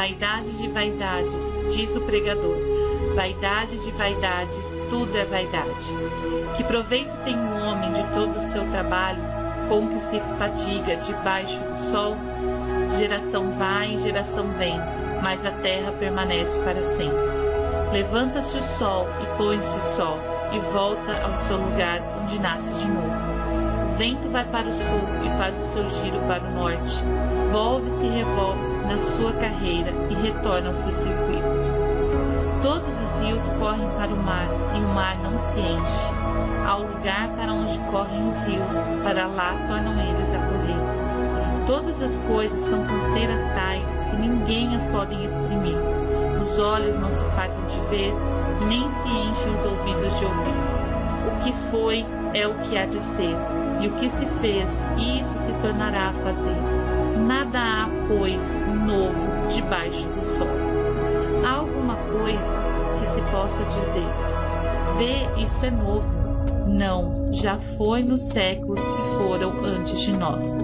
Vaidade de vaidades, diz o pregador. Vaidade de vaidades, tudo é vaidade. Que proveito tem um homem de todo o seu trabalho, com que se fadiga debaixo do sol? Geração vai, geração vem, mas a terra permanece para sempre. Levanta-se o sol e põe-se o sol, e volta ao seu lugar onde nasce de novo. O vento vai para o sul e faz o seu giro para o norte. Volve-se e revolve na sua carreira e retorna aos seus circuitos. Todos os rios correm para o mar e o mar não se enche. Há o lugar para onde correm os rios, para lá tornam eles a correr. Todas as coisas são canseiras tais que ninguém as pode exprimir. Os olhos não se fartam de ver, nem se enchem os ouvidos de ouvir. O que foi é o que há de ser, e o que se fez, isso se tornará a fazer. Nada há, pois, novo debaixo do sol. Há alguma coisa que se possa dizer: Vê, isto é novo. Não, já foi nos séculos que foram antes de nós.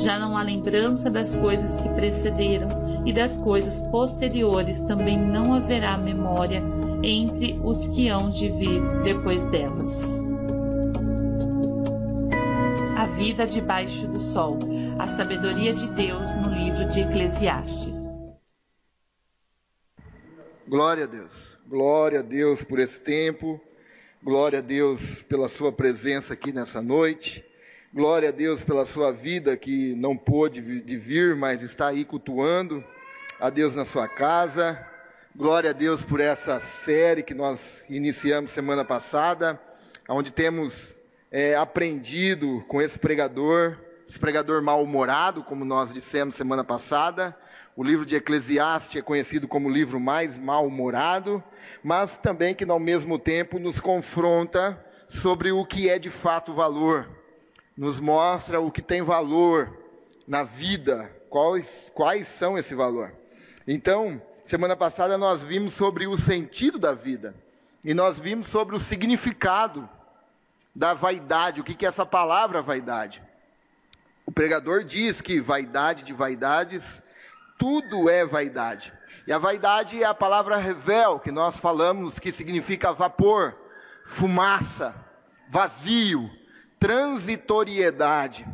Já não há lembrança das coisas que precederam, e das coisas posteriores também não haverá memória entre os que hão de vir depois delas. A vida debaixo do sol, a sabedoria de Deus no livro de Eclesiastes. Glória a Deus, glória a Deus por esse tempo, glória a Deus pela sua presença aqui nessa noite, glória a Deus pela sua vida que não pôde vir, mas está aí cultuando. A Deus na sua casa, Glória a Deus por essa série que nós iniciamos semana passada, onde temos é, aprendido com esse pregador, esse pregador mal-humorado, como nós dissemos semana passada. O livro de Eclesiastes é conhecido como o livro mais mal-humorado, mas também que ao mesmo tempo nos confronta sobre o que é de fato valor, nos mostra o que tem valor na vida, quais, quais são esse valor. Então, Semana passada nós vimos sobre o sentido da vida e nós vimos sobre o significado da vaidade, o que é essa palavra vaidade. O pregador diz que vaidade de vaidades, tudo é vaidade. E a vaidade é a palavra revel, que nós falamos que significa vapor, fumaça, vazio, transitoriedade.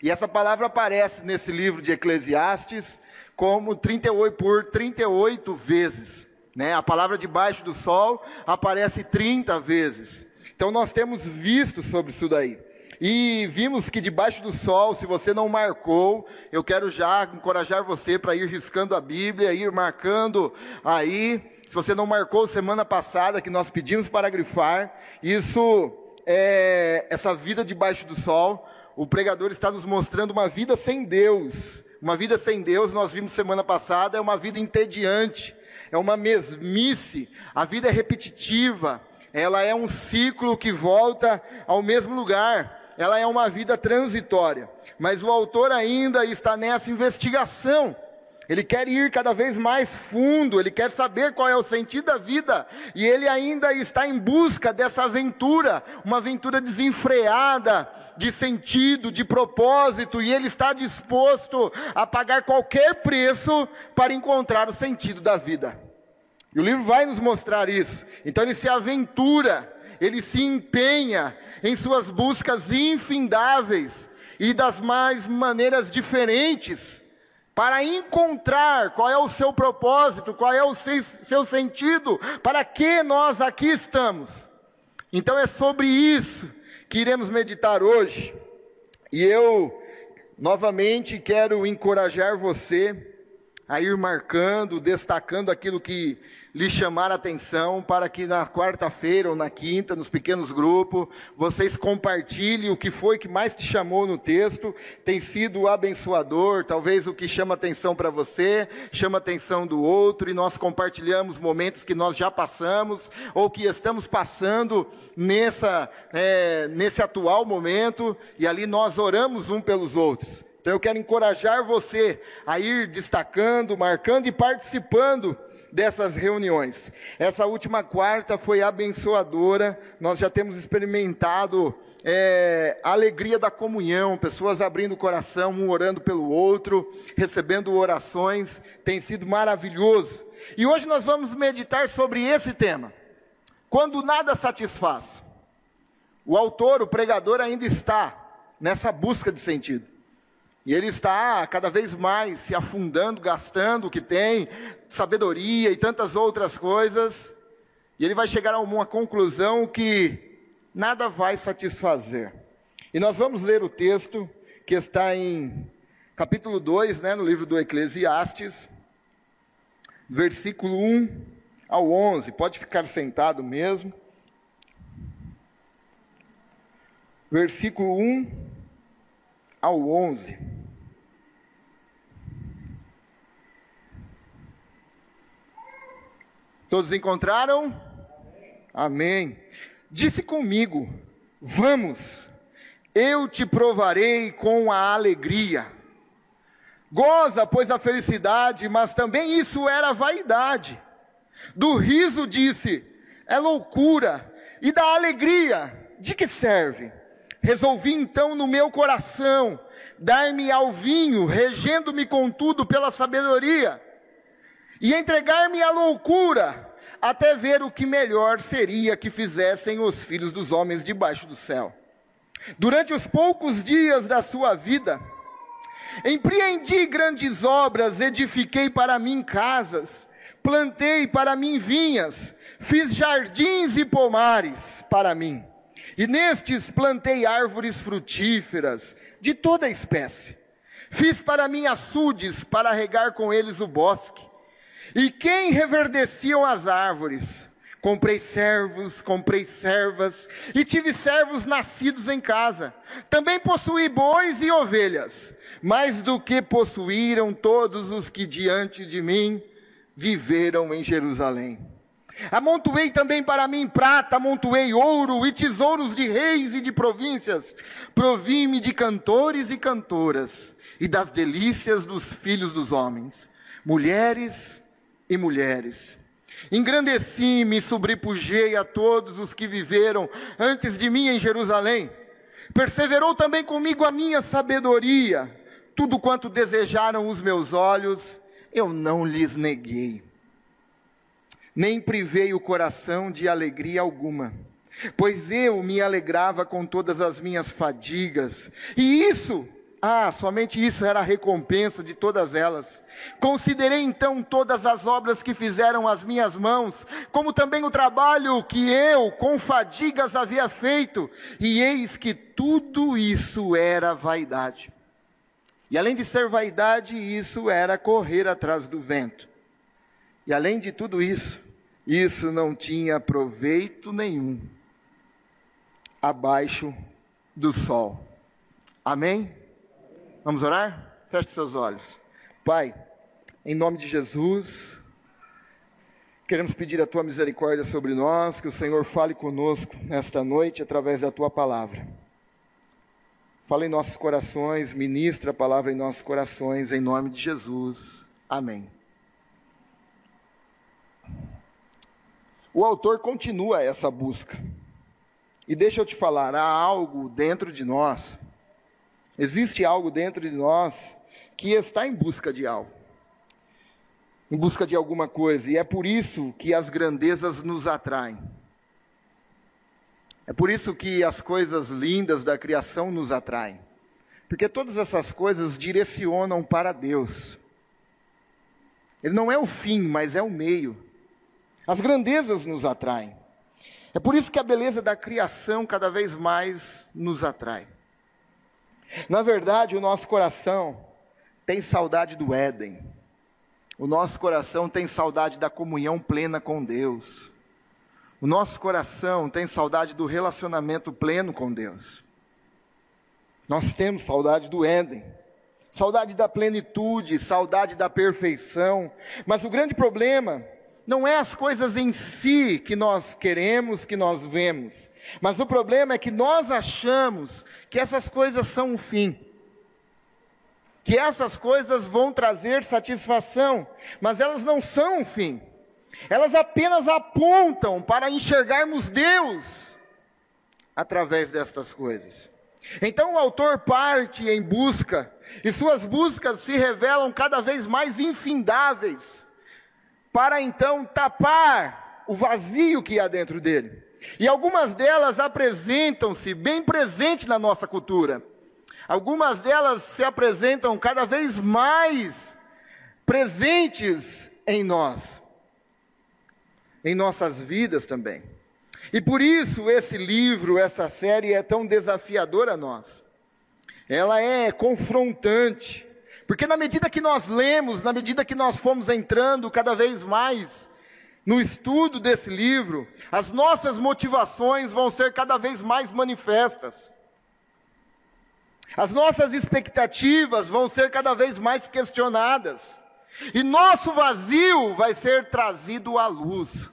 E essa palavra aparece nesse livro de Eclesiastes como 38 por 38 vezes. Né? A palavra debaixo do sol aparece 30 vezes. Então nós temos visto sobre isso daí. E vimos que debaixo do sol, se você não marcou, eu quero já encorajar você para ir riscando a Bíblia, ir marcando aí. Se você não marcou semana passada, que nós pedimos para grifar, isso é essa vida debaixo do sol. O pregador está nos mostrando uma vida sem Deus, uma vida sem Deus, nós vimos semana passada, é uma vida entediante, é uma mesmice, a vida é repetitiva, ela é um ciclo que volta ao mesmo lugar, ela é uma vida transitória. Mas o autor ainda está nessa investigação. Ele quer ir cada vez mais fundo, ele quer saber qual é o sentido da vida, e ele ainda está em busca dessa aventura, uma aventura desenfreada de sentido, de propósito, e ele está disposto a pagar qualquer preço para encontrar o sentido da vida. E o livro vai nos mostrar isso. Então ele se aventura, ele se empenha em suas buscas infindáveis e das mais maneiras diferentes para encontrar qual é o seu propósito, qual é o seu, seu sentido, para que nós aqui estamos. Então é sobre isso que iremos meditar hoje. E eu, novamente, quero encorajar você a ir marcando, destacando aquilo que lhe chamar a atenção, para que na quarta-feira ou na quinta, nos pequenos grupos, vocês compartilhem o que foi que mais te chamou no texto, tem sido abençoador, talvez o que chama atenção para você, chama atenção do outro, e nós compartilhamos momentos que nós já passamos, ou que estamos passando nessa, é, nesse atual momento, e ali nós oramos um pelos outros. Então eu quero encorajar você a ir destacando, marcando e participando dessas reuniões. Essa última quarta foi abençoadora, nós já temos experimentado é, a alegria da comunhão, pessoas abrindo o coração, um orando pelo outro, recebendo orações, tem sido maravilhoso. E hoje nós vamos meditar sobre esse tema. Quando nada satisfaz. O autor, o pregador ainda está nessa busca de sentido. E ele está cada vez mais se afundando, gastando o que tem, sabedoria e tantas outras coisas. E ele vai chegar a uma conclusão que nada vai satisfazer. E nós vamos ler o texto que está em capítulo 2, né, no livro do Eclesiastes, versículo 1 ao 11. Pode ficar sentado mesmo. Versículo 1 ao 11. Todos encontraram? Amém. Disse comigo: Vamos, eu te provarei com a alegria. Goza, pois, a felicidade, mas também isso era vaidade. Do riso disse: É loucura. E da alegria, de que serve? Resolvi então no meu coração dar-me ao vinho, regendo-me contudo pela sabedoria, e entregar-me à loucura, até ver o que melhor seria que fizessem os filhos dos homens debaixo do céu. Durante os poucos dias da sua vida, empreendi grandes obras, edifiquei para mim casas, plantei para mim vinhas, fiz jardins e pomares para mim e nestes plantei árvores frutíferas de toda espécie. Fiz para mim açudes para regar com eles o bosque. E quem reverdeciam as árvores? Comprei servos, comprei servas, e tive servos nascidos em casa. Também possuí bois e ovelhas, mais do que possuíram todos os que diante de mim viveram em Jerusalém. Amontoei também para mim prata, amontoei ouro e tesouros de reis e de províncias. Provi-me de cantores e cantoras e das delícias dos filhos dos homens, mulheres e mulheres. Engrandeci-me e sobrepujei a todos os que viveram antes de mim em Jerusalém. Perseverou também comigo a minha sabedoria. Tudo quanto desejaram os meus olhos, eu não lhes neguei nem privei o coração de alegria alguma, pois eu me alegrava com todas as minhas fadigas, e isso, ah, somente isso era a recompensa de todas elas. Considerei então todas as obras que fizeram as minhas mãos, como também o trabalho que eu, com fadigas, havia feito, e eis que tudo isso era vaidade. E além de ser vaidade, isso era correr atrás do vento. E além de tudo isso, isso não tinha proveito nenhum abaixo do sol. Amém? Vamos orar? Feche seus olhos. Pai, em nome de Jesus, queremos pedir a tua misericórdia sobre nós, que o Senhor fale conosco nesta noite através da tua palavra. Fala em nossos corações, ministra a palavra em nossos corações, em nome de Jesus. Amém. O autor continua essa busca. E deixa eu te falar, há algo dentro de nós, existe algo dentro de nós que está em busca de algo, em busca de alguma coisa, e é por isso que as grandezas nos atraem. É por isso que as coisas lindas da criação nos atraem. Porque todas essas coisas direcionam para Deus. Ele não é o fim, mas é o meio. As grandezas nos atraem. É por isso que a beleza da criação cada vez mais nos atrai. Na verdade, o nosso coração tem saudade do Éden. O nosso coração tem saudade da comunhão plena com Deus. O nosso coração tem saudade do relacionamento pleno com Deus. Nós temos saudade do Éden, saudade da plenitude, saudade da perfeição. Mas o grande problema não é as coisas em si que nós queremos, que nós vemos, mas o problema é que nós achamos que essas coisas são o fim, que essas coisas vão trazer satisfação, mas elas não são o fim, elas apenas apontam para enxergarmos Deus através destas coisas. Então o autor parte em busca, e suas buscas se revelam cada vez mais infindáveis, para então tapar o vazio que há dentro dele. E algumas delas apresentam-se bem presente na nossa cultura. Algumas delas se apresentam cada vez mais presentes em nós, em nossas vidas também. E por isso esse livro, essa série é tão desafiadora a nós. Ela é confrontante, porque na medida que nós lemos, na medida que nós fomos entrando cada vez mais no estudo desse livro, as nossas motivações vão ser cada vez mais manifestas. As nossas expectativas vão ser cada vez mais questionadas. E nosso vazio vai ser trazido à luz.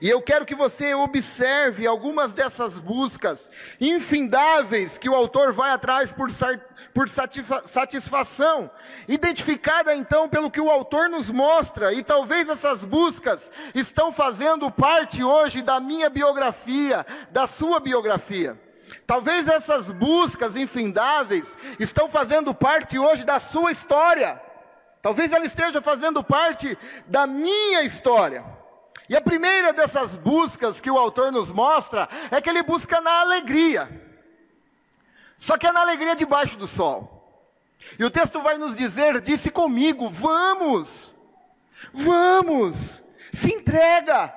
E eu quero que você observe algumas dessas buscas infindáveis que o autor vai atrás por, por satisfação, identificada então pelo que o autor nos mostra, e talvez essas buscas estão fazendo parte hoje da minha biografia, da sua biografia. Talvez essas buscas infindáveis estão fazendo parte hoje da sua história. Talvez ela esteja fazendo parte da minha história. E a primeira dessas buscas que o autor nos mostra é que ele busca na alegria. Só que é na alegria debaixo do sol. E o texto vai nos dizer: disse comigo, vamos, vamos, se entrega,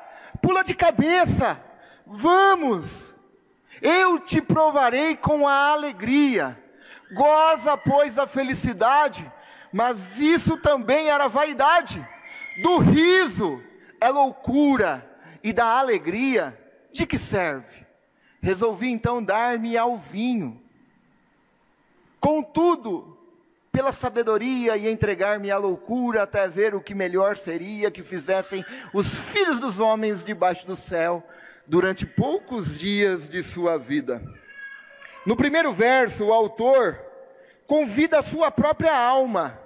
pula de cabeça, vamos, eu te provarei com a alegria, goza, pois, a felicidade, mas isso também era vaidade, do riso, é loucura e da alegria, de que serve? Resolvi então dar-me ao vinho. Contudo, pela sabedoria e entregar-me à loucura até ver o que melhor seria que fizessem os filhos dos homens debaixo do céu durante poucos dias de sua vida. No primeiro verso, o autor convida a sua própria alma,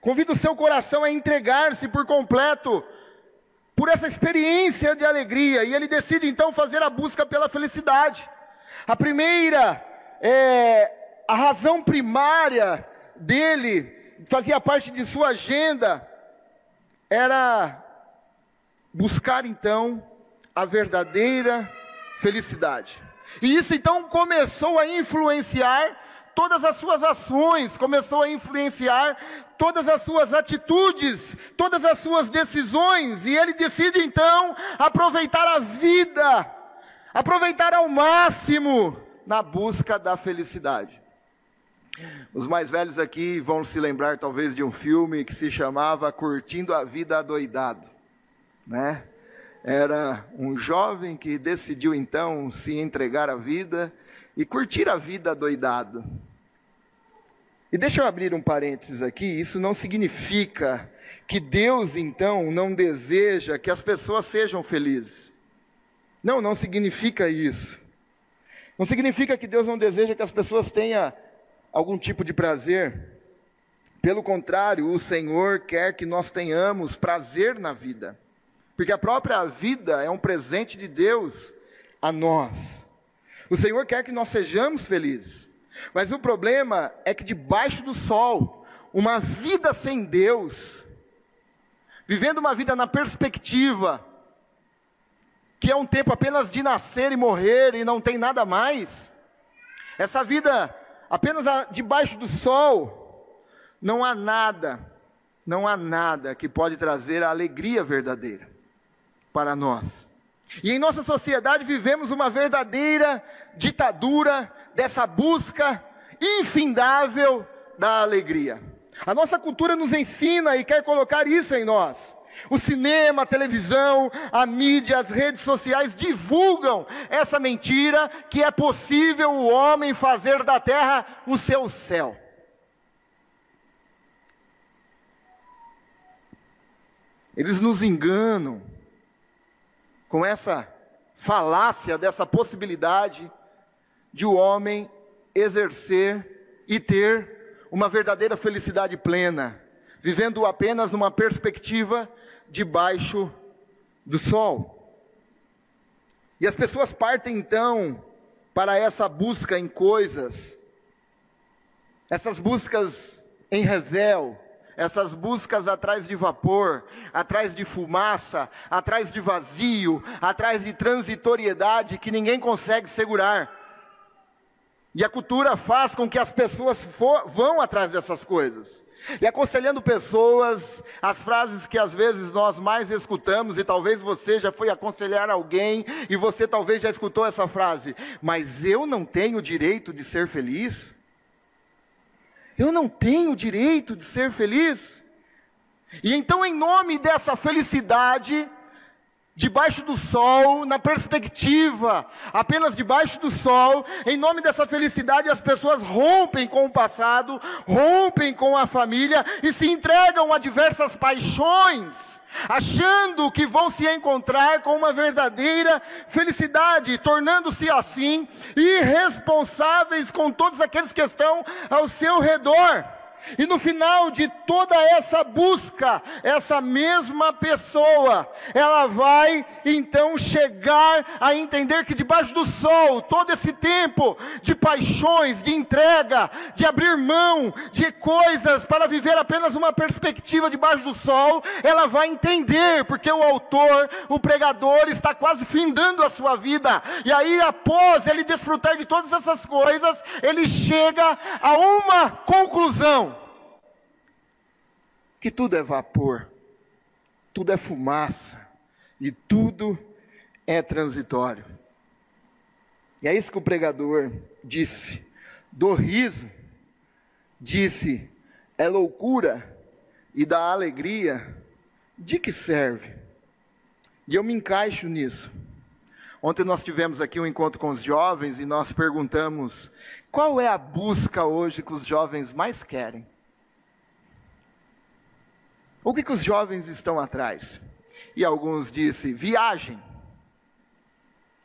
convida o seu coração a entregar-se por completo por essa experiência de alegria, e ele decide então fazer a busca pela felicidade. A primeira, é, a razão primária dele, fazia parte de sua agenda, era buscar então a verdadeira felicidade. E isso então começou a influenciar todas as suas ações, começou a influenciar todas as suas atitudes, todas as suas decisões, e ele decide então aproveitar a vida, aproveitar ao máximo na busca da felicidade. Os mais velhos aqui vão se lembrar talvez de um filme que se chamava Curtindo a Vida Adoidado, né? Era um jovem que decidiu então se entregar à vida e curtir a vida doidado. E deixa eu abrir um parênteses aqui, isso não significa que Deus então não deseja que as pessoas sejam felizes. Não, não significa isso. Não significa que Deus não deseja que as pessoas tenham algum tipo de prazer. Pelo contrário, o Senhor quer que nós tenhamos prazer na vida. Porque a própria vida é um presente de Deus a nós. O Senhor quer que nós sejamos felizes. Mas o problema é que debaixo do sol, uma vida sem Deus, vivendo uma vida na perspectiva, que é um tempo apenas de nascer e morrer e não tem nada mais, essa vida apenas debaixo do sol, não há nada, não há nada que pode trazer a alegria verdadeira para nós. E em nossa sociedade vivemos uma verdadeira ditadura dessa busca infindável da alegria. A nossa cultura nos ensina e quer colocar isso em nós. O cinema, a televisão, a mídia, as redes sociais divulgam essa mentira que é possível o homem fazer da terra o seu céu. Eles nos enganam com essa falácia dessa possibilidade de o homem exercer e ter uma verdadeira felicidade plena, vivendo apenas numa perspectiva debaixo do sol. E as pessoas partem então para essa busca em coisas, essas buscas em revel, essas buscas atrás de vapor, atrás de fumaça, atrás de vazio, atrás de transitoriedade que ninguém consegue segurar. E a cultura faz com que as pessoas for, vão atrás dessas coisas. E aconselhando pessoas, as frases que às vezes nós mais escutamos, e talvez você já foi aconselhar alguém, e você talvez já escutou essa frase, mas eu não tenho direito de ser feliz? Eu não tenho direito de ser feliz? E então, em nome dessa felicidade, debaixo do sol, na perspectiva, apenas debaixo do sol, em nome dessa felicidade, as pessoas rompem com o passado, rompem com a família e se entregam a diversas paixões, achando que vão se encontrar com uma verdadeira felicidade, tornando-se assim irresponsáveis com todos aqueles que estão ao seu redor. E no final de toda essa busca, essa mesma pessoa, ela vai então chegar a entender que debaixo do sol, todo esse tempo de paixões, de entrega, de abrir mão de coisas para viver apenas uma perspectiva debaixo do sol, ela vai entender, porque o autor, o pregador, está quase findando a sua vida, e aí após ele desfrutar de todas essas coisas, ele chega a uma conclusão que tudo é vapor, tudo é fumaça e tudo é transitório. E é isso que o pregador disse. Do riso, disse, é loucura, e da alegria, de que serve? E eu me encaixo nisso. Ontem nós tivemos aqui um encontro com os jovens e nós perguntamos: qual é a busca hoje que os jovens mais querem? O que, que os jovens estão atrás? E alguns dizem viagem,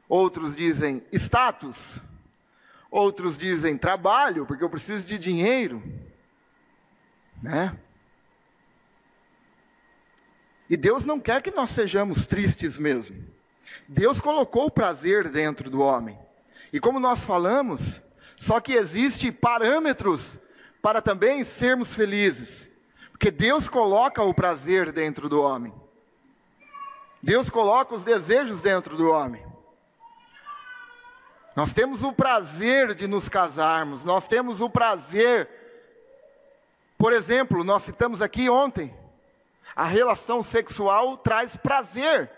outros dizem status, outros dizem trabalho, porque eu preciso de dinheiro, né? E Deus não quer que nós sejamos tristes mesmo. Deus colocou o prazer dentro do homem. E como nós falamos, só que existe parâmetros para também sermos felizes. Porque Deus coloca o prazer dentro do homem. Deus coloca os desejos dentro do homem. Nós temos o prazer de nos casarmos, nós temos o prazer. Por exemplo, nós citamos aqui ontem, a relação sexual traz prazer.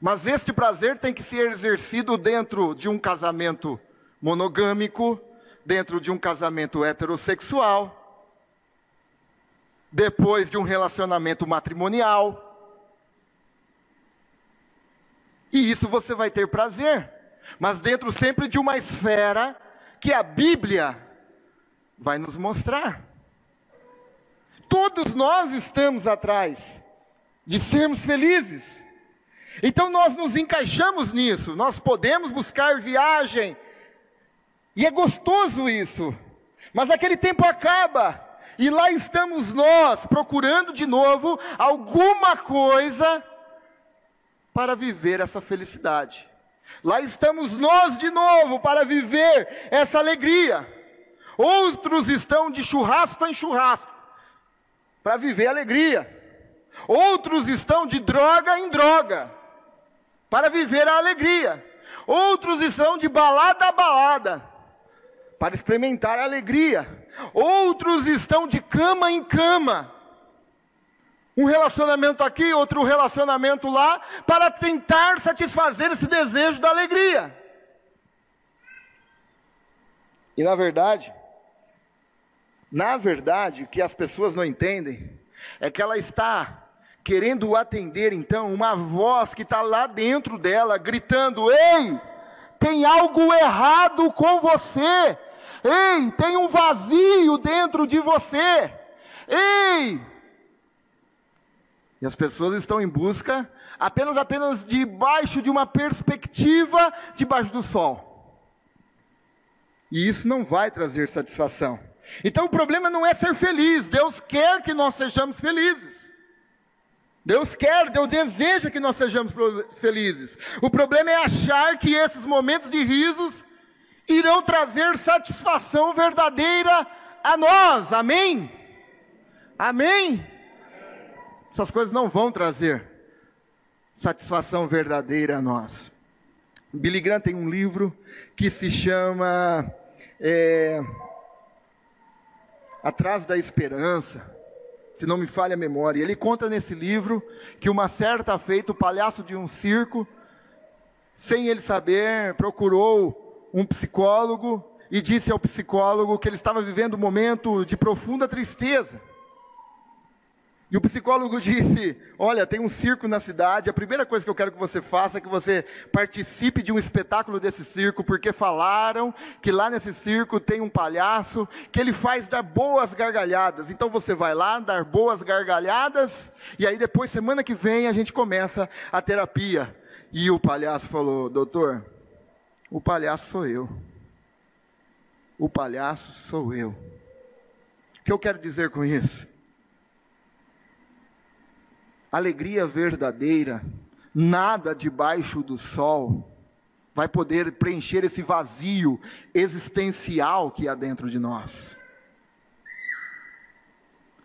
Mas este prazer tem que ser exercido dentro de um casamento monogâmico, dentro de um casamento heterossexual depois de um relacionamento matrimonial. E isso você vai ter prazer, mas dentro sempre de uma esfera que a Bíblia vai nos mostrar. Todos nós estamos atrás de sermos felizes. Então nós nos encaixamos nisso, nós podemos buscar viagem, e é gostoso isso, mas aquele tempo acaba, e lá estamos nós procurando de novo alguma coisa para viver essa felicidade. Lá estamos nós de novo para viver essa alegria. Outros estão de churrasco em churrasco para viver alegria. Outros estão de droga em droga para viver a alegria. Outros estão de balada a balada para experimentar a alegria. Outros estão de cama em cama. Um relacionamento aqui, outro relacionamento lá, para tentar satisfazer esse desejo da alegria. E na verdade, na verdade, o que as pessoas não entendem é que ela está querendo atender então uma voz que está lá dentro dela, gritando: Ei, tem algo errado com você. Ei, tem um vazio dentro de você. Ei! E as pessoas estão em busca apenas apenas debaixo de uma perspectiva debaixo do sol. E isso não vai trazer satisfação. Então o problema não é ser feliz, Deus quer que nós sejamos felizes. Deus quer, Deus deseja que nós sejamos felizes. O problema é achar que esses momentos de risos irão trazer satisfação verdadeira a nós. Amém? Amém? Essas coisas não vão trazer satisfação verdadeira a nós. Billy Graham tem um livro que se chama é, Atrás da Esperança se não me falha a memória. Ele conta nesse livro que uma certa feita o palhaço de um circo, sem ele saber, procurou um psicólogo e disse ao psicólogo que ele estava vivendo um momento de profunda tristeza. E o psicólogo disse: Olha, tem um circo na cidade. A primeira coisa que eu quero que você faça é que você participe de um espetáculo desse circo, porque falaram que lá nesse circo tem um palhaço que ele faz dar boas gargalhadas. Então você vai lá dar boas gargalhadas, e aí depois, semana que vem, a gente começa a terapia. E o palhaço falou: Doutor, o palhaço sou eu. O palhaço sou eu. O que eu quero dizer com isso? alegria verdadeira, nada debaixo do sol vai poder preencher esse vazio existencial que há dentro de nós.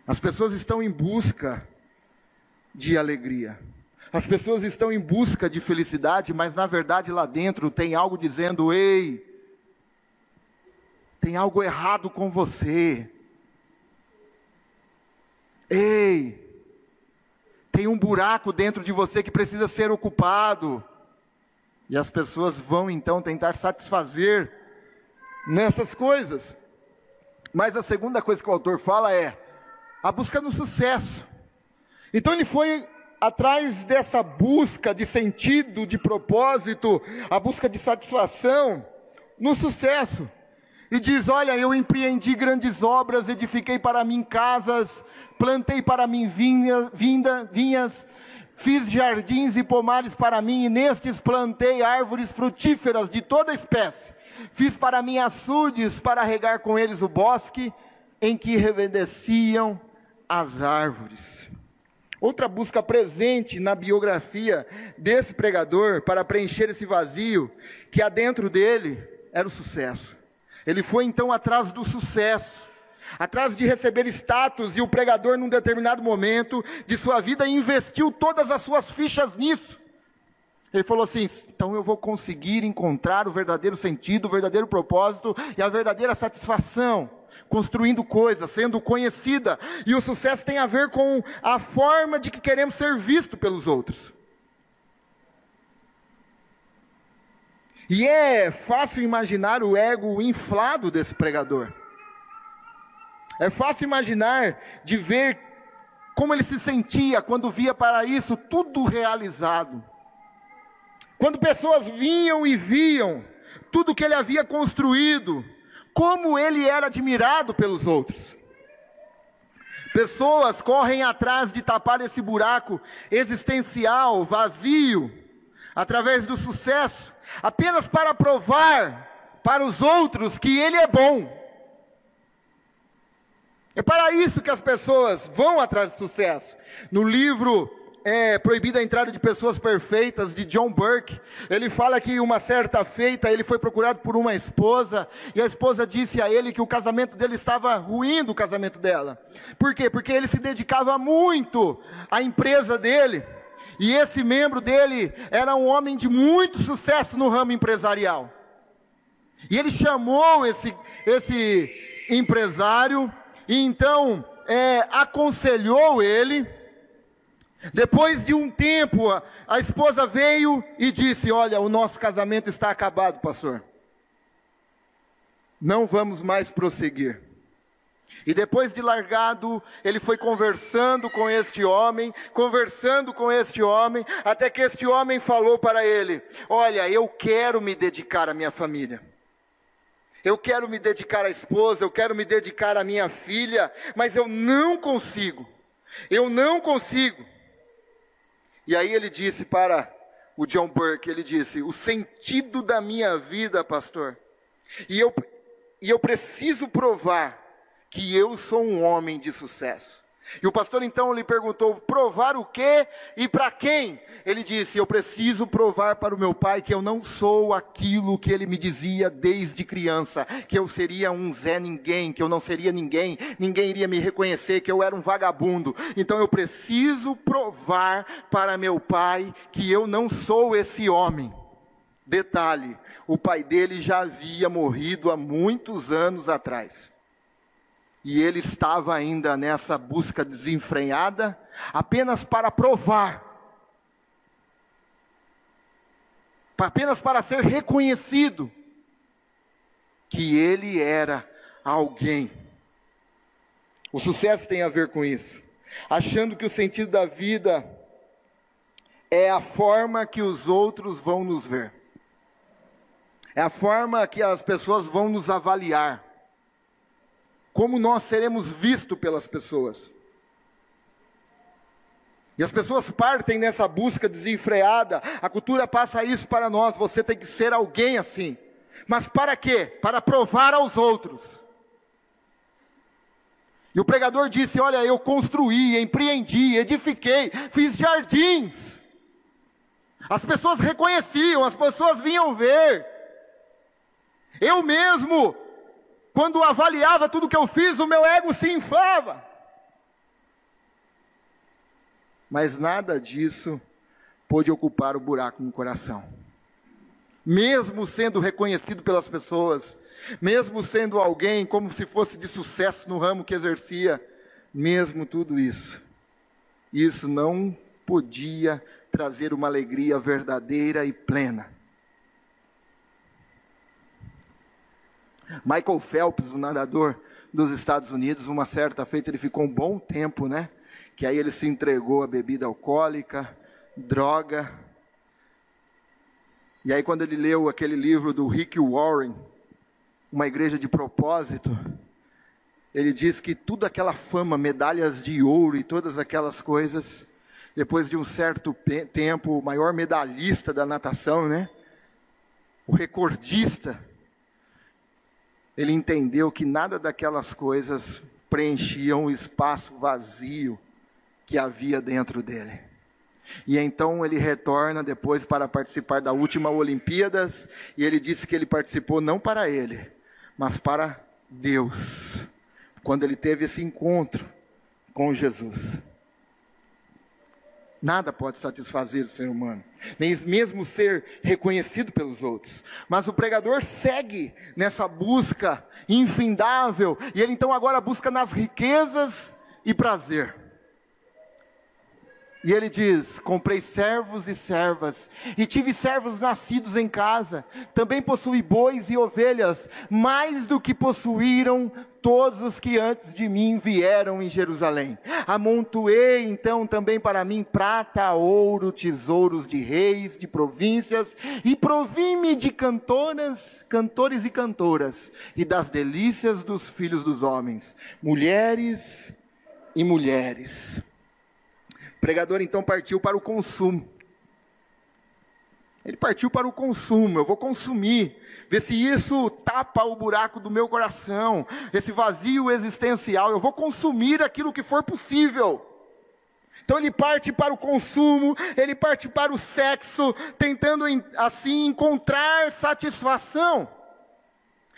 As pessoas estão em busca de alegria. As pessoas estão em busca de felicidade, mas na verdade lá dentro tem algo dizendo: ei, tem algo errado com você. Ei, tem um buraco dentro de você que precisa ser ocupado. E as pessoas vão então tentar satisfazer nessas coisas. Mas a segunda coisa que o autor fala é a busca no sucesso. Então ele foi atrás dessa busca de sentido, de propósito, a busca de satisfação no sucesso e diz: Olha, eu empreendi grandes obras, edifiquei para mim casas, plantei para mim vinha, vinda, vinhas, fiz jardins e pomares para mim, e nestes plantei árvores frutíferas de toda espécie. Fiz para mim açudes para regar com eles o bosque em que reverdeciam as árvores. Outra busca presente na biografia desse pregador para preencher esse vazio que há dentro dele era o sucesso. Ele foi então atrás do sucesso, atrás de receber status, e o pregador, num determinado momento de sua vida, investiu todas as suas fichas nisso. Ele falou assim: então eu vou conseguir encontrar o verdadeiro sentido, o verdadeiro propósito e a verdadeira satisfação, construindo coisas, sendo conhecida. E o sucesso tem a ver com a forma de que queremos ser visto pelos outros. E é fácil imaginar o ego inflado desse pregador. É fácil imaginar de ver como ele se sentia quando via para isso tudo realizado. Quando pessoas vinham e viam tudo que ele havia construído, como ele era admirado pelos outros. Pessoas correm atrás de tapar esse buraco existencial, vazio, através do sucesso, apenas para provar para os outros que Ele é bom. É para isso que as pessoas vão atrás de sucesso. No livro é, Proibida a Entrada de Pessoas Perfeitas, de John Burke, ele fala que uma certa feita ele foi procurado por uma esposa, e a esposa disse a ele que o casamento dele estava ruindo o casamento dela. Por quê? Porque ele se dedicava muito à empresa dele. E esse membro dele era um homem de muito sucesso no ramo empresarial. E ele chamou esse, esse empresário e então é, aconselhou ele. Depois de um tempo, a, a esposa veio e disse: Olha, o nosso casamento está acabado, pastor. Não vamos mais prosseguir. E depois de largado, ele foi conversando com este homem, conversando com este homem, até que este homem falou para ele: Olha, eu quero me dedicar à minha família. Eu quero me dedicar à esposa, eu quero me dedicar à minha filha, mas eu não consigo. Eu não consigo. E aí ele disse para o John Burke, ele disse: "O sentido da minha vida, pastor, e eu e eu preciso provar que eu sou um homem de sucesso. E o pastor então lhe perguntou: provar o quê e para quem? Ele disse: Eu preciso provar para o meu pai que eu não sou aquilo que ele me dizia desde criança, que eu seria um Zé Ninguém, que eu não seria ninguém, ninguém iria me reconhecer, que eu era um vagabundo. Então eu preciso provar para meu pai que eu não sou esse homem. Detalhe: o pai dele já havia morrido há muitos anos atrás e ele estava ainda nessa busca desenfreada, apenas para provar, apenas para ser reconhecido que ele era alguém. O sucesso tem a ver com isso, achando que o sentido da vida é a forma que os outros vão nos ver, é a forma que as pessoas vão nos avaliar como nós seremos vistos pelas pessoas. E as pessoas partem nessa busca desenfreada, a cultura passa isso para nós, você tem que ser alguém assim. Mas para quê? Para provar aos outros. E o pregador disse: Olha, eu construí, empreendi, edifiquei, fiz jardins. As pessoas reconheciam, as pessoas vinham ver. Eu mesmo quando avaliava tudo que eu fiz, o meu ego se inflava. Mas nada disso pôde ocupar o buraco no coração. Mesmo sendo reconhecido pelas pessoas, mesmo sendo alguém como se fosse de sucesso no ramo que exercia, mesmo tudo isso, isso não podia trazer uma alegria verdadeira e plena. Michael Phelps, o nadador dos Estados Unidos, uma certa feita, ele ficou um bom tempo, né? Que aí ele se entregou à bebida alcoólica, droga. E aí, quando ele leu aquele livro do Rick Warren, Uma Igreja de Propósito, ele diz que tudo aquela fama, medalhas de ouro e todas aquelas coisas, depois de um certo tempo, o maior medalhista da natação, né? O recordista ele entendeu que nada daquelas coisas preenchiam o espaço vazio que havia dentro dele. E então ele retorna depois para participar da última Olimpíadas, e ele disse que ele participou não para ele, mas para Deus, quando ele teve esse encontro com Jesus. Nada pode satisfazer o ser humano, nem mesmo ser reconhecido pelos outros. Mas o pregador segue nessa busca infindável, e ele então agora busca nas riquezas e prazer. E ele diz: Comprei servos e servas, e tive servos nascidos em casa. Também possuí bois e ovelhas, mais do que possuíram todos os que antes de mim vieram em Jerusalém. Amontoei então também para mim prata, ouro, tesouros de reis, de províncias, e provi-me de cantoras, cantores e cantoras, e das delícias dos filhos dos homens, mulheres e mulheres pregador então partiu para o consumo. Ele partiu para o consumo, eu vou consumir, ver se isso tapa o buraco do meu coração, esse vazio existencial, eu vou consumir aquilo que for possível. Então ele parte para o consumo, ele parte para o sexo, tentando assim encontrar satisfação.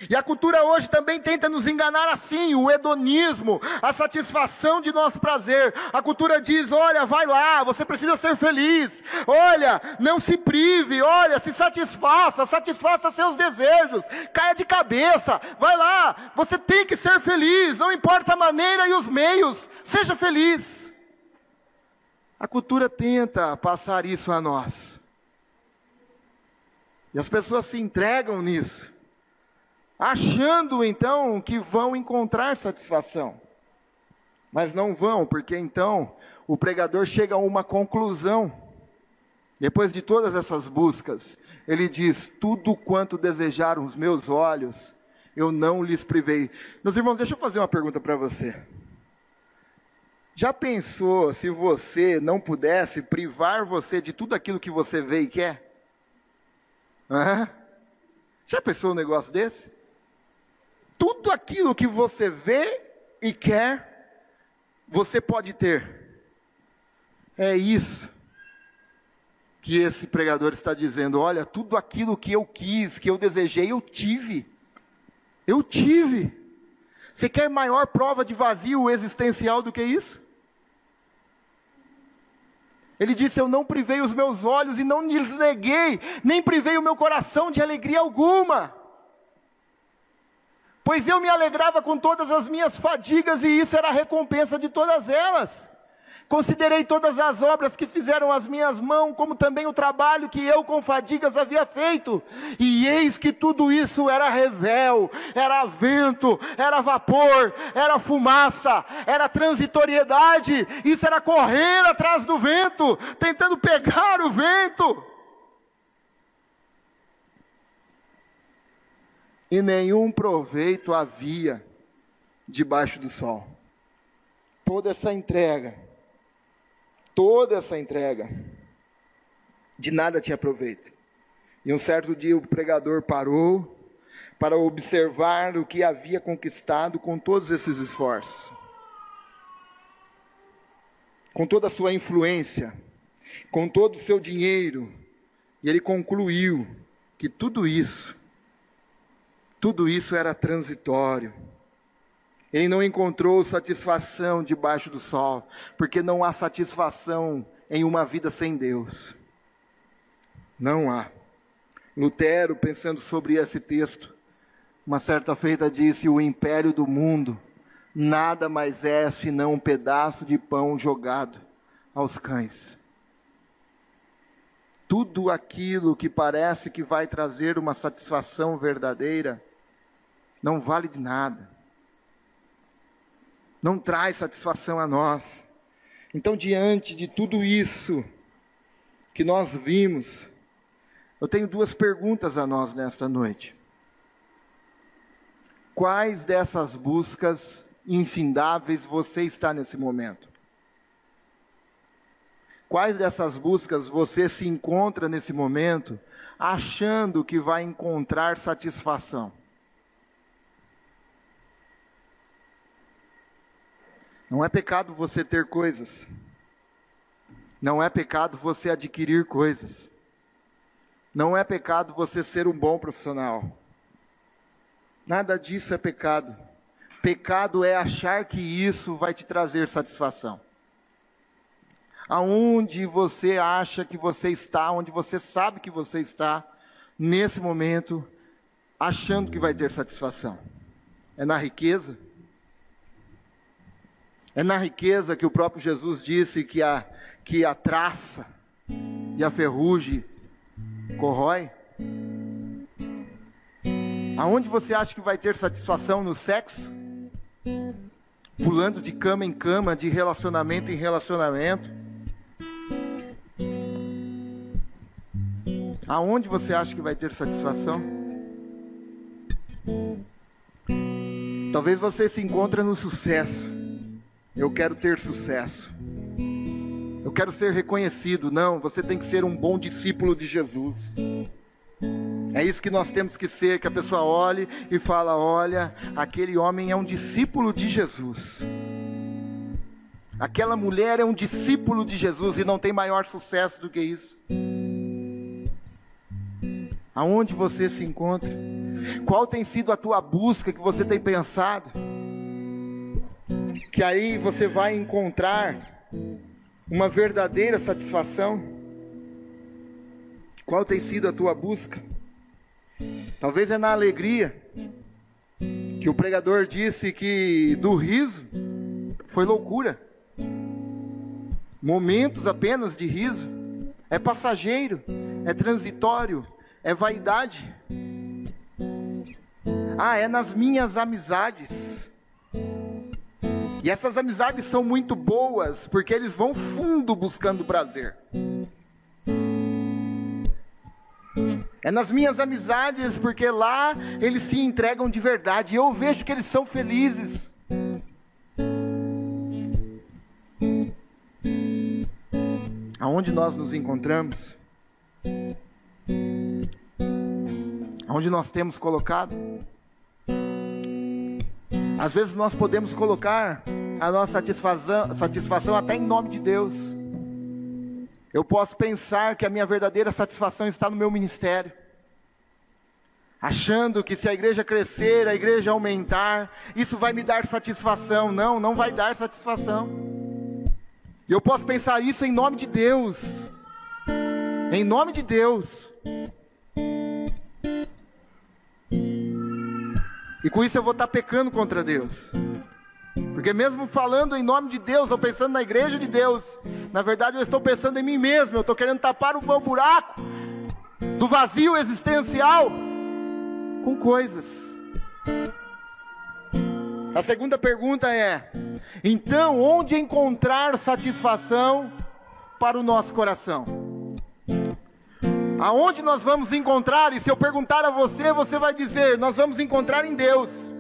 E a cultura hoje também tenta nos enganar assim, o hedonismo, a satisfação de nosso prazer. A cultura diz: olha, vai lá, você precisa ser feliz. Olha, não se prive, olha, se satisfaça, satisfaça seus desejos. Caia de cabeça, vai lá, você tem que ser feliz, não importa a maneira e os meios, seja feliz. A cultura tenta passar isso a nós. E as pessoas se entregam nisso achando então que vão encontrar satisfação. Mas não vão, porque então o pregador chega a uma conclusão. Depois de todas essas buscas, ele diz: Tudo quanto desejaram os meus olhos, eu não lhes privei. Meus irmãos, deixa eu fazer uma pergunta para você. Já pensou se você não pudesse privar você de tudo aquilo que você vê e quer? Uhum. Já pensou um negócio desse? Tudo aquilo que você vê e quer, você pode ter. É isso que esse pregador está dizendo: olha, tudo aquilo que eu quis, que eu desejei, eu tive. Eu tive. Você quer maior prova de vazio existencial do que isso? Ele disse: Eu não privei os meus olhos e não lhes neguei, nem privei o meu coração de alegria alguma. Pois eu me alegrava com todas as minhas fadigas e isso era a recompensa de todas elas. Considerei todas as obras que fizeram as minhas mãos, como também o trabalho que eu com fadigas havia feito. E eis que tudo isso era revel, era vento, era vapor, era fumaça, era transitoriedade. Isso era correr atrás do vento, tentando pegar o vento. E nenhum proveito havia debaixo do sol. Toda essa entrega toda essa entrega, de nada tinha proveito. E um certo dia o pregador parou para observar o que havia conquistado com todos esses esforços, com toda a sua influência, com todo o seu dinheiro, e ele concluiu que tudo isso, tudo isso era transitório ele não encontrou satisfação debaixo do sol, porque não há satisfação em uma vida sem Deus. Não há. Lutero, pensando sobre esse texto, uma certa feita disse: O império do mundo nada mais é senão um pedaço de pão jogado aos cães. Tudo aquilo que parece que vai trazer uma satisfação verdadeira, não vale de nada não traz satisfação a nós. Então, diante de tudo isso que nós vimos, eu tenho duas perguntas a nós nesta noite. Quais dessas buscas infindáveis você está nesse momento? Quais dessas buscas você se encontra nesse momento achando que vai encontrar satisfação? Não é pecado você ter coisas. Não é pecado você adquirir coisas. Não é pecado você ser um bom profissional. Nada disso é pecado. Pecado é achar que isso vai te trazer satisfação. Aonde você acha que você está, onde você sabe que você está, nesse momento, achando que vai ter satisfação? É na riqueza? É na riqueza que o próprio Jesus disse que a, que a traça e a ferrugem corrói. Aonde você acha que vai ter satisfação no sexo? Pulando de cama em cama, de relacionamento em relacionamento. Aonde você acha que vai ter satisfação? Talvez você se encontre no sucesso. Eu quero ter sucesso. Eu quero ser reconhecido. Não, você tem que ser um bom discípulo de Jesus. É isso que nós temos que ser, que a pessoa olhe e fala: "Olha, aquele homem é um discípulo de Jesus". Aquela mulher é um discípulo de Jesus e não tem maior sucesso do que isso. Aonde você se encontra? Qual tem sido a tua busca que você tem pensado? Que aí você vai encontrar uma verdadeira satisfação. Qual tem sido a tua busca? Talvez é na alegria, que o pregador disse que do riso foi loucura. Momentos apenas de riso, é passageiro, é transitório, é vaidade. Ah, é nas minhas amizades e essas amizades são muito boas, porque eles vão fundo buscando prazer. É nas minhas amizades, porque lá eles se entregam de verdade. E eu vejo que eles são felizes. Aonde nós nos encontramos? Aonde nós temos colocado? Às vezes nós podemos colocar a nossa satisfação, satisfação até em nome de Deus. Eu posso pensar que a minha verdadeira satisfação está no meu ministério achando que se a igreja crescer, a igreja aumentar, isso vai me dar satisfação. Não, não vai dar satisfação. Eu posso pensar isso em nome de Deus. Em nome de Deus. E com isso eu vou estar pecando contra Deus. Porque mesmo falando em nome de Deus, ou pensando na igreja de Deus, na verdade eu estou pensando em mim mesmo, eu estou querendo tapar o meu buraco do vazio existencial com coisas. A segunda pergunta é: então, onde encontrar satisfação para o nosso coração? Aonde nós vamos encontrar? E se eu perguntar a você, você vai dizer: nós vamos encontrar em Deus.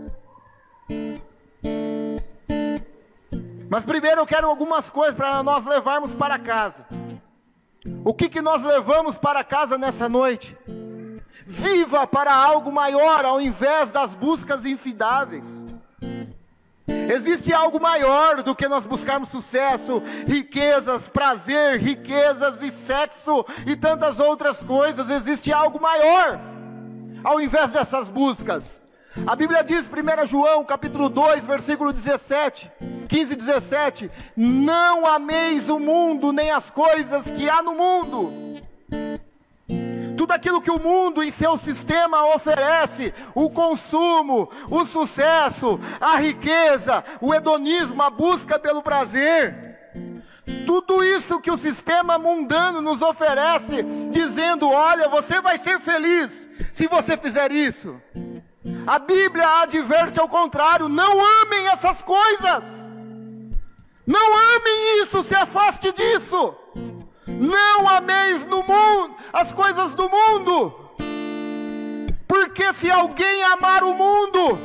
Mas primeiro eu quero algumas coisas para nós levarmos para casa. O que, que nós levamos para casa nessa noite? Viva para algo maior ao invés das buscas infidáveis. Existe algo maior do que nós buscarmos sucesso, riquezas, prazer, riquezas e sexo e tantas outras coisas. Existe algo maior ao invés dessas buscas. A Bíblia diz, 1 João, capítulo 2, versículo 17, 15 e 17: Não ameis o mundo, nem as coisas que há no mundo tudo aquilo que o mundo em seu sistema oferece, o consumo, o sucesso, a riqueza, o hedonismo, a busca pelo prazer, tudo isso que o sistema mundano nos oferece, dizendo: olha, você vai ser feliz se você fizer isso. A Bíblia adverte ao contrário: não amem essas coisas, não amem isso, se afaste disso. Não ameis no mundo as coisas do mundo. Porque se alguém amar o mundo,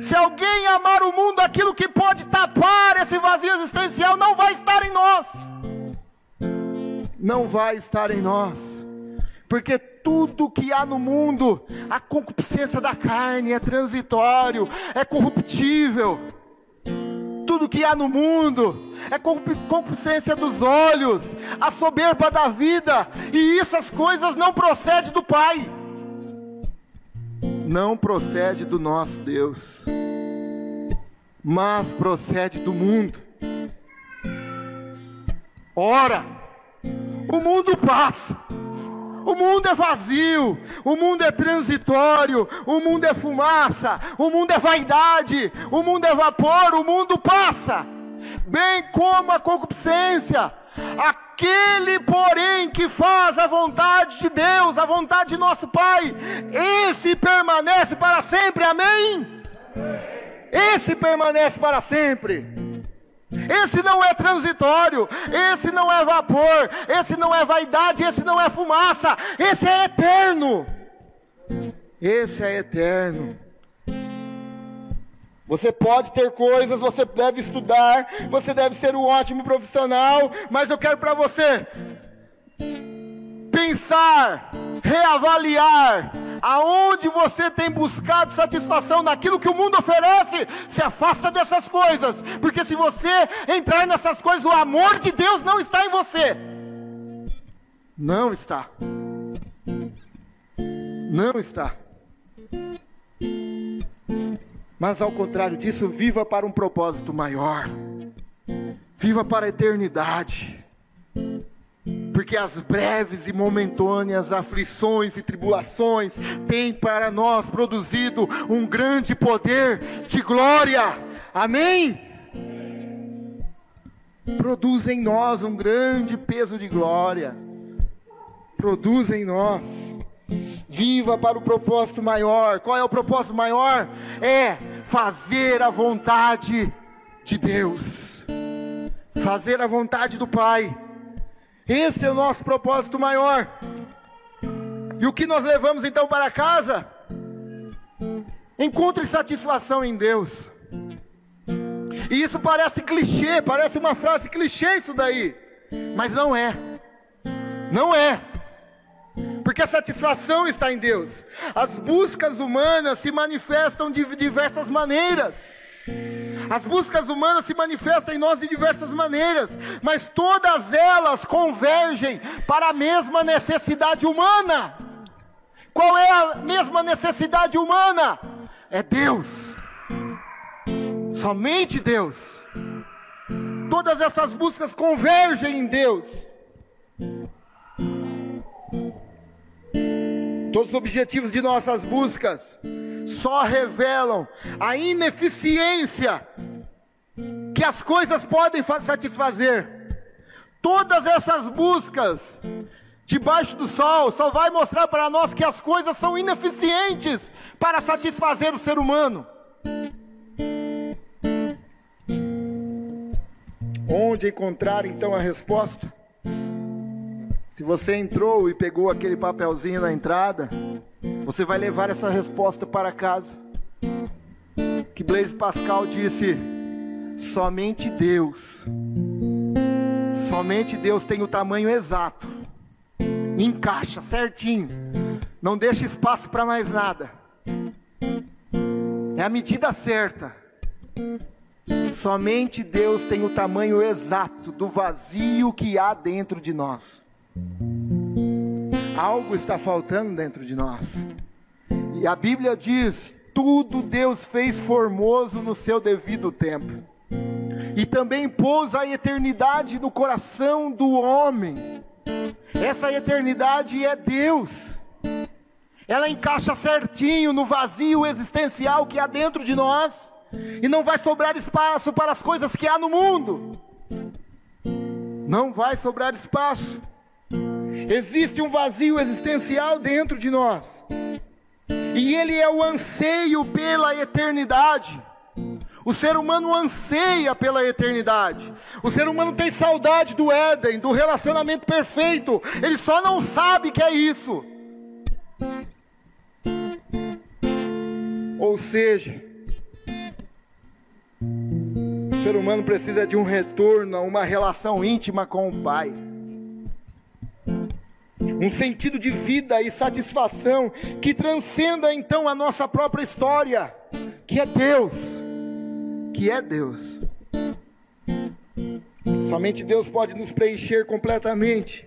se alguém amar o mundo, aquilo que pode tapar esse vazio existencial não vai estar em nós. Não vai estar em nós. Porque tudo que há no mundo, a concupiscência da carne é transitório, é corruptível. Tudo que há no mundo é concupiscência dos olhos, a soberba da vida, e essas coisas não procedem do Pai, não procede do nosso Deus, mas procede do mundo. Ora, o mundo passa, o mundo é vazio, o mundo é transitório, o mundo é fumaça, o mundo é vaidade, o mundo é vapor, o mundo passa bem como a concupiscência. Aquele, porém, que faz a vontade de Deus, a vontade de nosso Pai, esse permanece para sempre, amém? Esse permanece para sempre. Esse não é transitório, esse não é vapor, esse não é vaidade, esse não é fumaça, esse é eterno. Esse é eterno. Você pode ter coisas, você deve estudar, você deve ser um ótimo profissional, mas eu quero para você pensar, reavaliar aonde você tem buscado satisfação naquilo que o mundo oferece, se afasta dessas coisas, porque se você entrar nessas coisas, o amor de Deus não está em você. Não está. Não está. Mas ao contrário disso, viva para um propósito maior. Viva para a eternidade. Porque as breves e momentâneas aflições e tribulações têm para nós produzido um grande poder de glória. Amém? Produz em nós um grande peso de glória. Produz em nós. Viva para o propósito maior. Qual é o propósito maior? É fazer a vontade de Deus, fazer a vontade do Pai. Esse é o nosso propósito maior. E o que nós levamos então para casa? Encontre satisfação em Deus. E isso parece clichê, parece uma frase clichê isso daí, mas não é. Não é. porque a satisfação está em Deus. As buscas humanas se manifestam de diversas maneiras. As buscas humanas se manifestam em nós de diversas maneiras, mas todas elas convergem para a mesma necessidade humana. Qual é a mesma necessidade humana? É Deus. Somente Deus. Todas essas buscas convergem em Deus. Todos os objetivos de nossas buscas só revelam a ineficiência que as coisas podem satisfazer. Todas essas buscas debaixo do sol só vai mostrar para nós que as coisas são ineficientes para satisfazer o ser humano. Onde encontrar então a resposta? Se você entrou e pegou aquele papelzinho na entrada, você vai levar essa resposta para casa. Que Blaise Pascal disse: somente Deus, somente Deus tem o tamanho exato, encaixa certinho, não deixa espaço para mais nada. É a medida certa. Somente Deus tem o tamanho exato do vazio que há dentro de nós. Algo está faltando dentro de nós. E a Bíblia diz: tudo Deus fez formoso no seu devido tempo. E também pôs a eternidade no coração do homem. Essa eternidade é Deus. Ela encaixa certinho no vazio existencial que há dentro de nós. E não vai sobrar espaço para as coisas que há no mundo. Não vai sobrar espaço. Existe um vazio existencial dentro de nós. E ele é o anseio pela eternidade. O ser humano anseia pela eternidade. O ser humano tem saudade do Éden, do relacionamento perfeito. Ele só não sabe que é isso. Ou seja, o ser humano precisa de um retorno a uma relação íntima com o Pai um sentido de vida e satisfação que transcenda então a nossa própria história, que é Deus, que é Deus. Somente Deus pode nos preencher completamente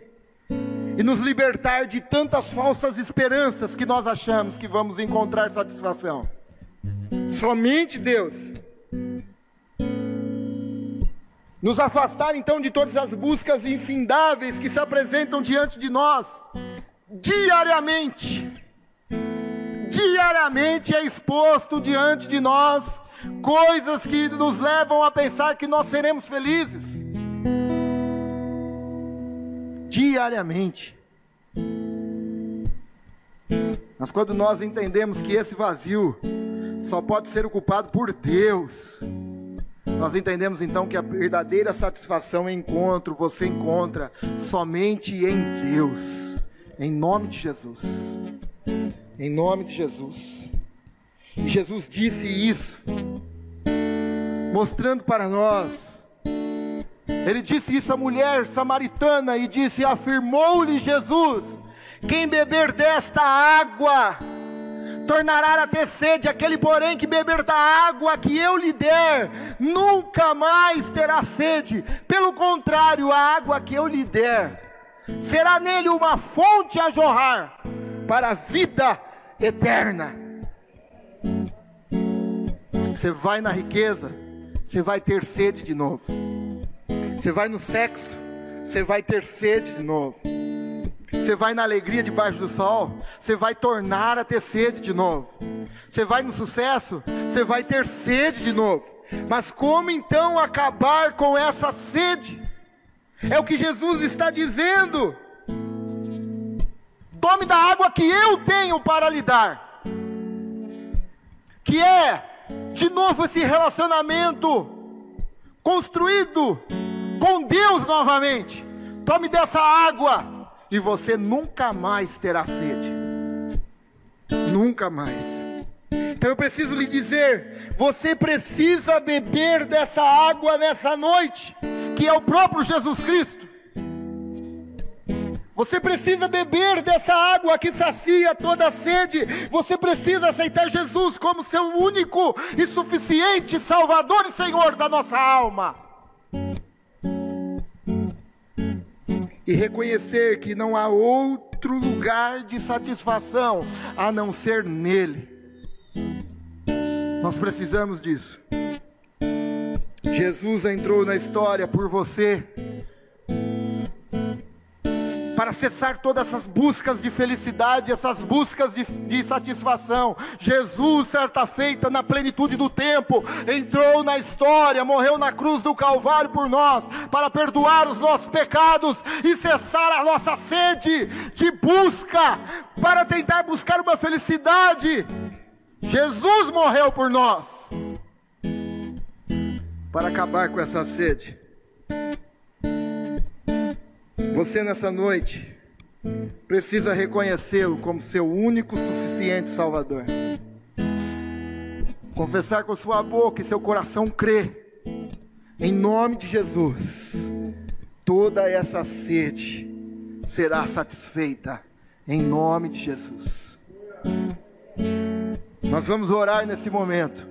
e nos libertar de tantas falsas esperanças que nós achamos que vamos encontrar satisfação. Somente Deus. Nos afastar então de todas as buscas infindáveis que se apresentam diante de nós, diariamente. Diariamente é exposto diante de nós coisas que nos levam a pensar que nós seremos felizes. Diariamente. Mas quando nós entendemos que esse vazio só pode ser ocupado por Deus, nós entendemos então que a verdadeira satisfação e encontro você encontra somente em Deus, em nome de Jesus. Em nome de Jesus. E Jesus disse isso, mostrando para nós. Ele disse isso à mulher samaritana e disse: afirmou-lhe Jesus: quem beber desta água tornará a ter sede, aquele porém que beber da água que eu lhe der, nunca mais terá sede, pelo contrário, a água que eu lhe der, será nele uma fonte a jorrar, para a vida eterna. Você vai na riqueza, você vai ter sede de novo. Você vai no sexo, você vai ter sede de novo. Você vai na alegria debaixo do sol, você vai tornar a ter sede de novo. Você vai no sucesso, você vai ter sede de novo. Mas como então acabar com essa sede? É o que Jesus está dizendo. Tome da água que eu tenho para lhe dar. Que é, de novo, esse relacionamento construído com Deus novamente. Tome dessa água e você nunca mais terá sede. Nunca mais. Então eu preciso lhe dizer: você precisa beber dessa água nessa noite, que é o próprio Jesus Cristo. Você precisa beber dessa água que sacia toda a sede. Você precisa aceitar Jesus como seu único e suficiente Salvador e Senhor da nossa alma. E reconhecer que não há outro lugar de satisfação a não ser nele. Nós precisamos disso. Jesus entrou na história por você para cessar todas essas buscas de felicidade, essas buscas de, de, satisfação. Jesus, certa feita, na plenitude do tempo, entrou na história, morreu na cruz do Calvário por nós, para perdoar os nossos pecados e cessar a nossa sede de busca, para tentar buscar uma felicidade. Jesus morreu por nós, para acabar com essa sede. Você nessa noite precisa reconhecê-lo como seu único suficiente Salvador. Confessar com sua boca e seu coração crer, em nome de Jesus, toda essa sede será satisfeita, em nome de Jesus. Nós vamos orar nesse momento.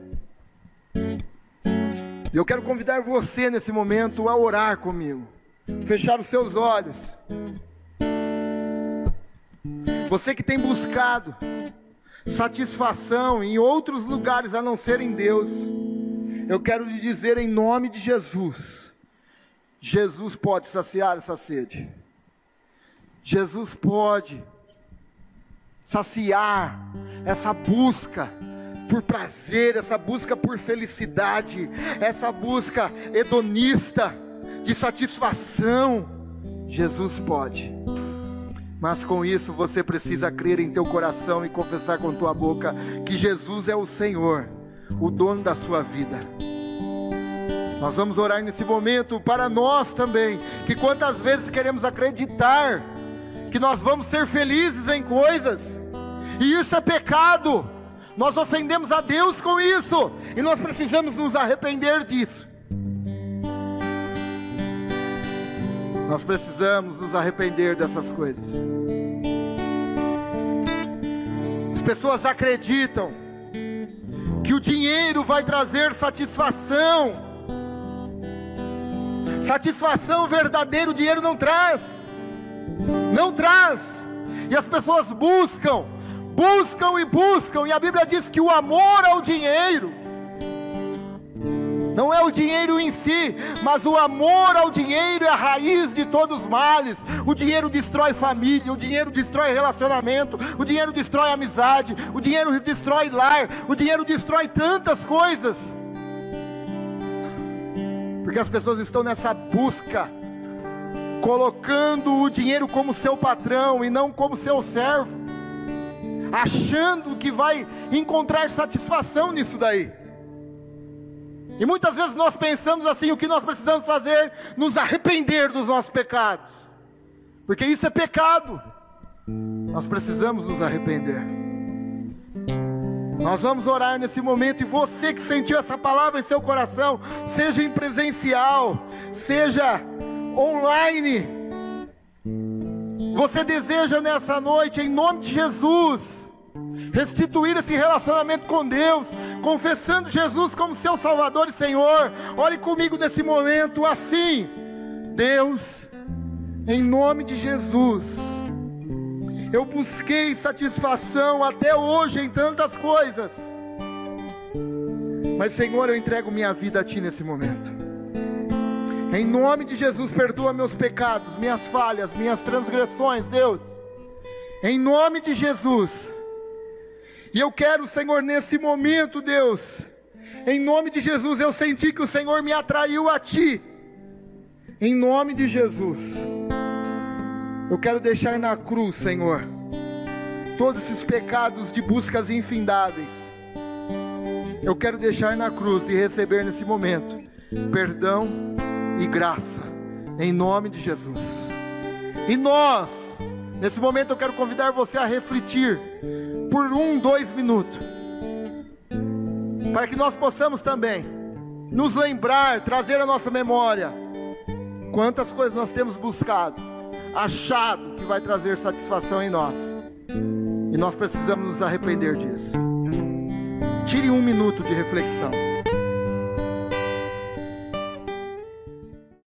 Eu quero convidar você nesse momento a orar comigo fechar os seus olhos. Você que tem buscado satisfação em outros lugares a não ser em Deus, eu quero lhe dizer em nome de Jesus: Jesus pode saciar essa sede. Jesus pode saciar essa busca por prazer, essa busca por felicidade, essa busca hedonista de satisfação. Jesus pode. Mas com isso você precisa crer em teu coração e confessar com tua boca que Jesus é o Senhor, o dono da sua vida. Nós vamos orar nesse momento para nós também, que quantas vezes queremos acreditar que nós vamos ser felizes em coisas, e isso é pecado. Nós ofendemos a Deus com isso, e nós precisamos nos arrepender disso. Nós precisamos nos arrepender dessas coisas. As pessoas acreditam que o dinheiro vai trazer satisfação. Satisfação verdadeira o dinheiro não traz. Não traz. E as pessoas buscam, buscam e buscam, e a Bíblia diz que o amor ao dinheiro não é o dinheiro em si, mas o amor ao dinheiro é a raiz de todos os males. O dinheiro destrói família, o dinheiro destrói relacionamento, o dinheiro destrói amizade, o dinheiro destrói lar, o dinheiro destrói tantas coisas. Porque as pessoas estão nessa busca, colocando o dinheiro como seu patrão e não como seu servo, achando que vai encontrar satisfação nisso daí. E muitas vezes nós pensamos assim: o que nós precisamos fazer? Nos arrepender dos nossos pecados, porque isso é pecado. Nós precisamos nos arrepender. Nós vamos orar nesse momento, e você que sentiu essa palavra em seu coração, seja em presencial, seja online, você deseja nessa noite, em nome de Jesus, restituir esse relacionamento com Deus, confessando Jesus como seu Salvador e Senhor. Ore comigo nesse momento assim, Deus, em nome de Jesus. Eu busquei satisfação até hoje em tantas coisas. Mas, Senhor, eu entrego minha vida a Ti nesse momento. Em nome de Jesus, perdoa meus pecados, minhas falhas, minhas transgressões, Deus. Em nome de Jesus. E eu quero, Senhor, nesse momento, Deus, em nome de Jesus, eu senti que o Senhor me atraiu a Ti. Em nome de Jesus, eu quero deixar na cruz, Senhor, todos esses pecados de buscas infindáveis. Eu quero deixar na cruz e receber nesse momento perdão e graça, em nome de Jesus. E nós, nesse momento, eu quero convidar você a refletir por um, dois minutos, para que nós possamos também nos lembrar, trazer a nossa memória quantas coisas nós temos buscado, achado que vai trazer satisfação em nós. E nós precisamos nos arrepender disso. Tire um minuto de reflexão.